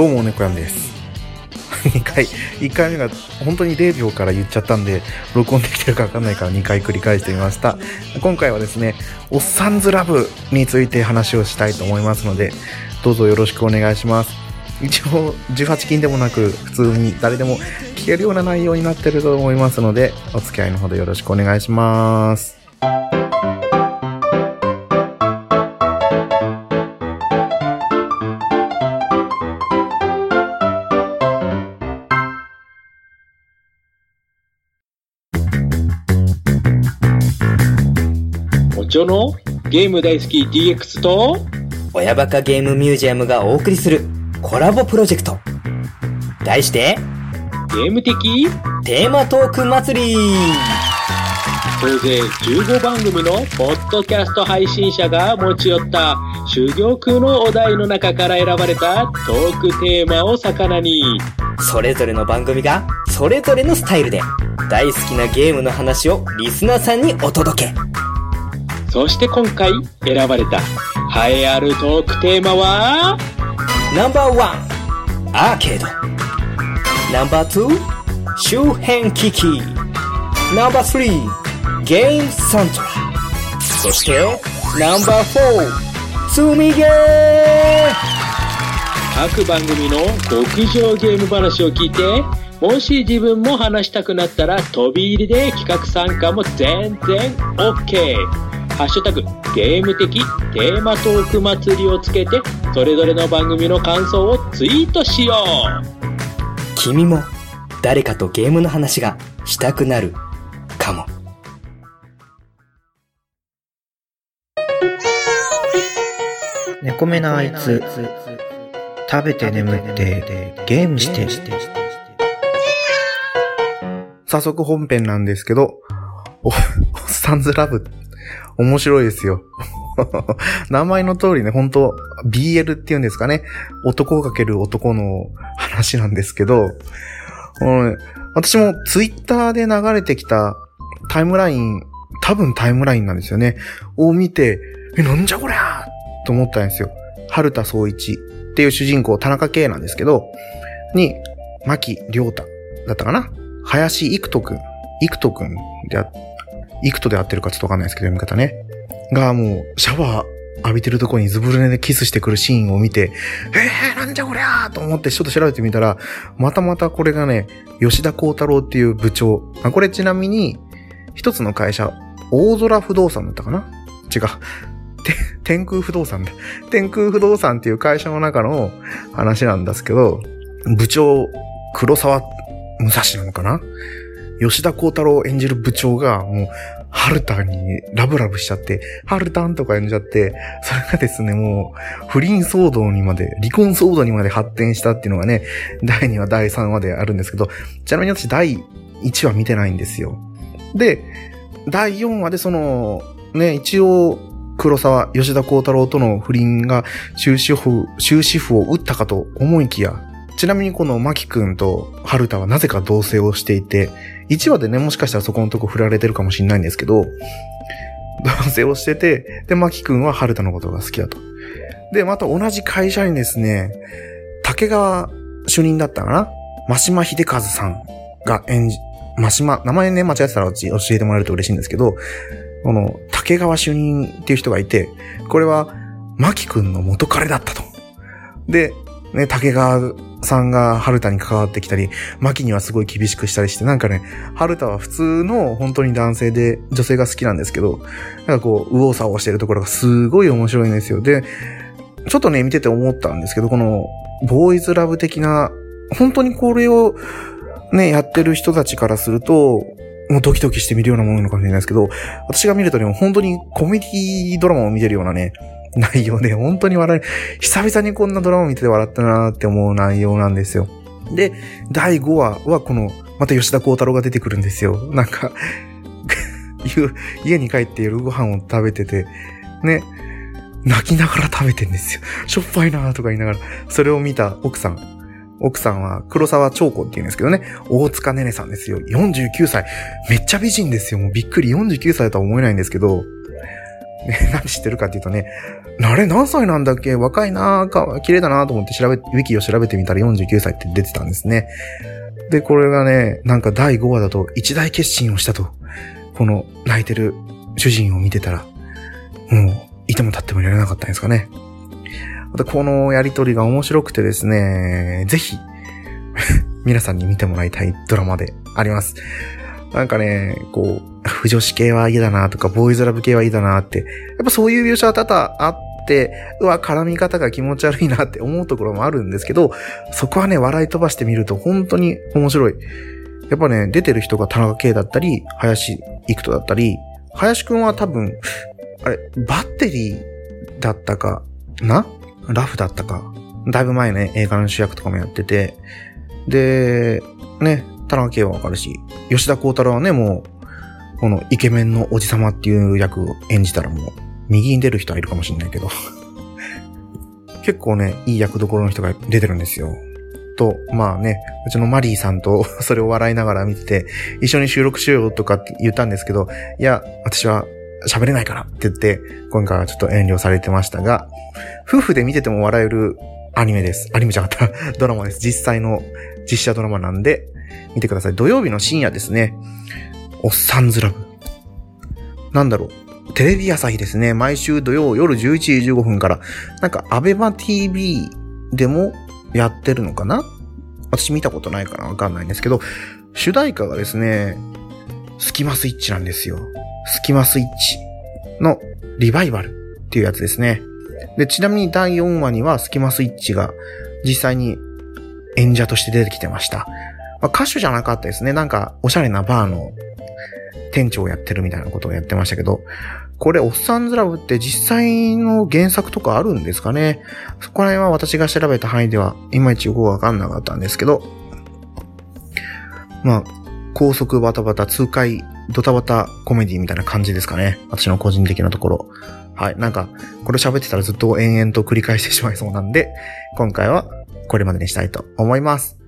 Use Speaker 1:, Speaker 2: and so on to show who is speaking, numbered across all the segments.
Speaker 1: どうも、猫やんです。2回、1回目が本当に0秒から言っちゃったんで、録音できてるかわかんないから2回繰り返してみました。今回はですね、おっさんずラブについて話をしたいと思いますので、どうぞよろしくお願いします。一応、18禁でもなく、普通に誰でも聞けるような内容になってると思いますので、お付き合いのほどよろしくお願いします。
Speaker 2: おちょのゲーム大好き DX と
Speaker 3: 親バカゲームミュージアムがお送りするコラボプロジェクト。題して、
Speaker 2: ゲーム的
Speaker 3: テーマトーク祭り
Speaker 2: 総勢15番組のポッドキャスト配信者が持ち寄った珠玉のお題の中から選ばれたトークテーマを魚に
Speaker 3: それぞれの番組が、それぞれのスタイルで、大好きなゲームの話をリスナーさんにお届け。
Speaker 2: そして今回選ばれた栄えあるトークテーマは？
Speaker 3: ナンバーワン、アーケード。ナンバーツー、周辺機器。ナンバースリー、ゲームサントラ。そして、ナンバーフォー、積みゲー
Speaker 2: 各番組の極上ゲーム話を聞いてもし自分も話したくなったら飛び入りで企画参加も全然 OK ハッシュタグゲーム的テーマトーク祭りをつけてそれぞれの番組の感想をツイートしよう。
Speaker 3: 君も誰かとゲームの話がしたくなるかも。
Speaker 4: 猫目なあいつ、食べて眠って、ゲームして、
Speaker 1: 早速本編なんですけど、お、おっさんずラブ、面白いですよ。名前の通りね、本当 BL っていうんですかね。男かける男の話なんですけど、うん私もツイッターで流れてきたタイムライン、多分タイムラインなんですよね。を見て、え、なんじゃこりゃと思ったんですよ。春田総一っていう主人公、田中圭なんですけど、に、牧良太だったかな林育人くん、育人くんであ、育人で合ってるかちょっとわかんないですけど、読み方ね。が、もう、シャワー浴びてるとこにズブルネでキスしてくるシーンを見て、えー、なんじゃこりゃーと思ってちょっと調べてみたら、またまたこれがね、吉田幸太郎っていう部長。あこれちなみに、一つの会社、大空不動産だったかな？違う。天空不動産だ。天空不動産っていう会社の中の話なんですけど、部長、黒沢武蔵なのかな？吉田幸太郎演じる部長が、もう、ハルタにラブラブしちゃって、ハルタンとか呼んじゃって、それがですね、もう、不倫騒動にまで、離婚騒動にまで発展したっていうのがね、第2話、第3話であるんですけど、ちなみに私第1話見てないんですよ。で、第4話でその、ね、一応、黒沢、吉田幸太郎との不倫が終止符、終止符を打ったかと思いきや、ちなみにこのマキ君と春田はなぜか同棲をしていて、1話でね、もしかしたらそこのとこ振られてるかもしれないんですけど、同棲をしてて、で、マキ君は春田のことが好きだと。で、また同じ会社にですね、竹川主任だったかな？真島秀和さんが演じ、真島、名前ね、間違えてたらうち教えてもらえると嬉しいんですけど、この竹川主任っていう人がいて、これは、マキ君の元彼だったと。で、ね、竹川さんが春田に関わってきたり、マキにはすごい厳しくしたりして、なんかね、春田は普通の本当に男性で女性が好きなんですけど、なんかこう、右往左往してるところがすごい面白いんですよ。で、ちょっとね、見てて思ったんですけど、この、ボーイズラブ的な、本当にこれをね、やってる人たちからすると、もうドキドキして見るようなものなのかもしれないですけど、私が見るとね、本当にコメディドラマを見てるようなね、内容で、本当に笑え、久々にこんなドラマ見てて笑ったなーって思う内容なんですよ。で、第5話はこの、また吉田幸太郎が出てくるんですよ。なんか家に帰って夜ご飯を食べてて、ね、泣きながら食べてんですよ。しょっぱいなーとか言いながら、それを見た奥さん。奥さんは黒沢長子って言うんですけどね、大塚ねねさんですよ。49歳。めっちゃ美人ですよ。もうびっくり。49歳とは思えないんですけど、ね、何知ってるかっていうとね、あれ何歳なんだっけ？若いなぁか、綺麗だなと思って調べ、ウィキを調べてみたら49歳って出てたんですね。で、これがね、なんか第5話だと一大決心をしたと。この泣いてる主人を見てたら、もう、いても立ってもいられなかったんですかね。またこのやりとりが面白くてですね、ぜひ、皆さんに見てもらいたいドラマであります。なんかね、こう、不女子系は嫌だなとか、ボーイズラブ系は嫌だなって、やっぱそういう描写は多々あって、うわ、絡み方が気持ち悪いなって思うところもあるんですけど、そこはね、笑い飛ばしてみると本当に面白い。やっぱね、出てる人が田中圭だったり、林育人だったり、林くんは多分、あれ、バッテリーだったかな？ラフだったか。だいぶ前ね、映画の主役とかもやってて、で、ね、田中圭はわかるし、吉田幸太郎はね、もう、このイケメンのおじさまっていう役を演じたらもう、右に出る人はいるかもしんないけど。結構ね、いい役どころの人が出てるんですよ。と、まあね、うちのマリーさんと それを笑いながら見てて、一緒に収録しようとかって言ったんですけど、いや、私は喋れないからって言って、今回はちょっと遠慮されてましたが、夫婦で見てても笑えるアニメです。アニメじゃなかった。ドラマです。実際の実写ドラマなんで、見てください。土曜日の深夜ですね。おっさんずラブ。なんだろう。テレビ朝日ですね。毎週土曜夜11時15分から、なんか、アベマ TV でもやってるのかな？私見たことないからわかんないんですけど、主題歌がですね、スキマスイッチなんですよ。スキマスイッチのリバイバルっていうやつですね。で、ちなみに第4話にはスキマスイッチが実際に演者として出てきてました。まあ、歌手じゃなかったですね。なんか、おしゃれなバーの店長をやってるみたいなことをやってましたけど、これ、おっさんずラブって実際の原作とかあるんですかね？そこら辺は私が調べた範囲では、いまいちよくわかんなかったんですけど、まあ、高速バタバタ痛快ドタバタコメディみたいな感じですかね？私の個人的なところ。はい。なんか、これ喋ってたらずっと延々と繰り返してしまいそうなんで、今回はこれまでにしたいと思います。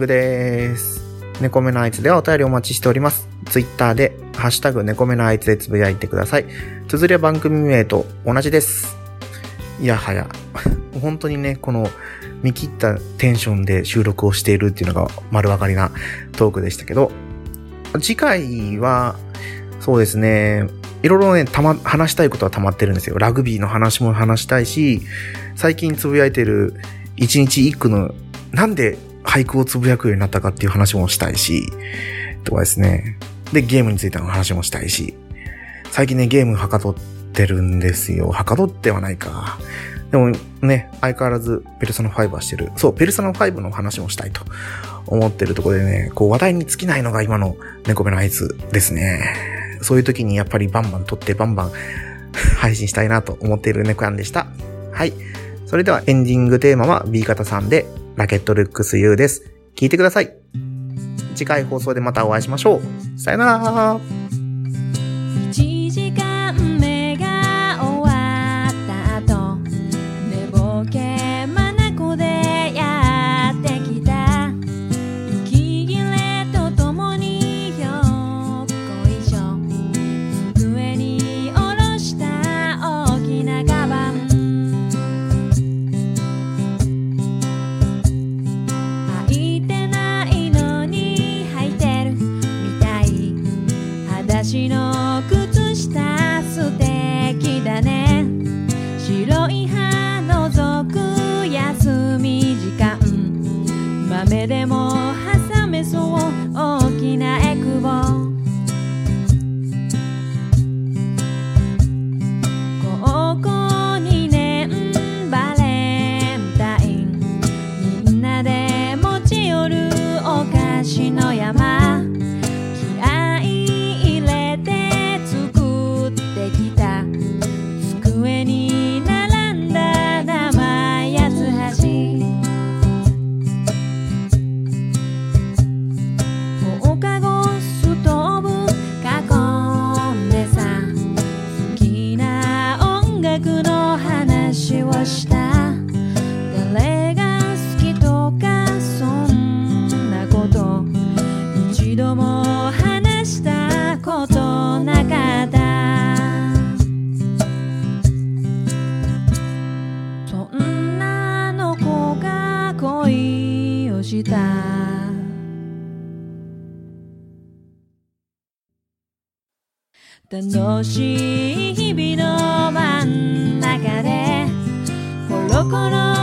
Speaker 1: ングです。猫目のあいつではお便りお待ちしております。ツイッターで、ハッシュタグ猫目のあいつでつぶやいてください。綴りは番組名と同じです。いやはや、本当にね、この見切ったテンションで収録をしているっていうのが丸分かりなトークでしたけど、次回は、そうですね、いろいろね、たま、話したいことは溜まってるんですよ。ラグビーの話も話したいし、最近つぶやいてる一日一句のなんで俳句をつぶやくようになったかっていう話もしたいし、とかですね。で、ゲームについての話もしたいし、最近ね、ゲームはかどってるんですよ。はかどってはないか。でもね、相変わらずペルソナ5はしてる。そう、ペルソナ5の話もしたいと思ってるところでね、こう話題に尽きないのが今の猫目のあいつですね。そういう時にやっぱりバンバン撮ってバンバン 配信したいなと思っている猫やんでした。はい。それではエンディングテーマは B 型さんでラケットルックス U です。聞いてください。次回放送でまたお会いしましょう。さよなら
Speaker 5: 楽しい日々の真ん中でコロコロ